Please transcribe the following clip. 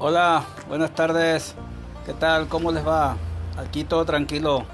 Hola, buenas tardes. ¿Qué tal? ¿Cómo les va? Aquí todo tranquilo.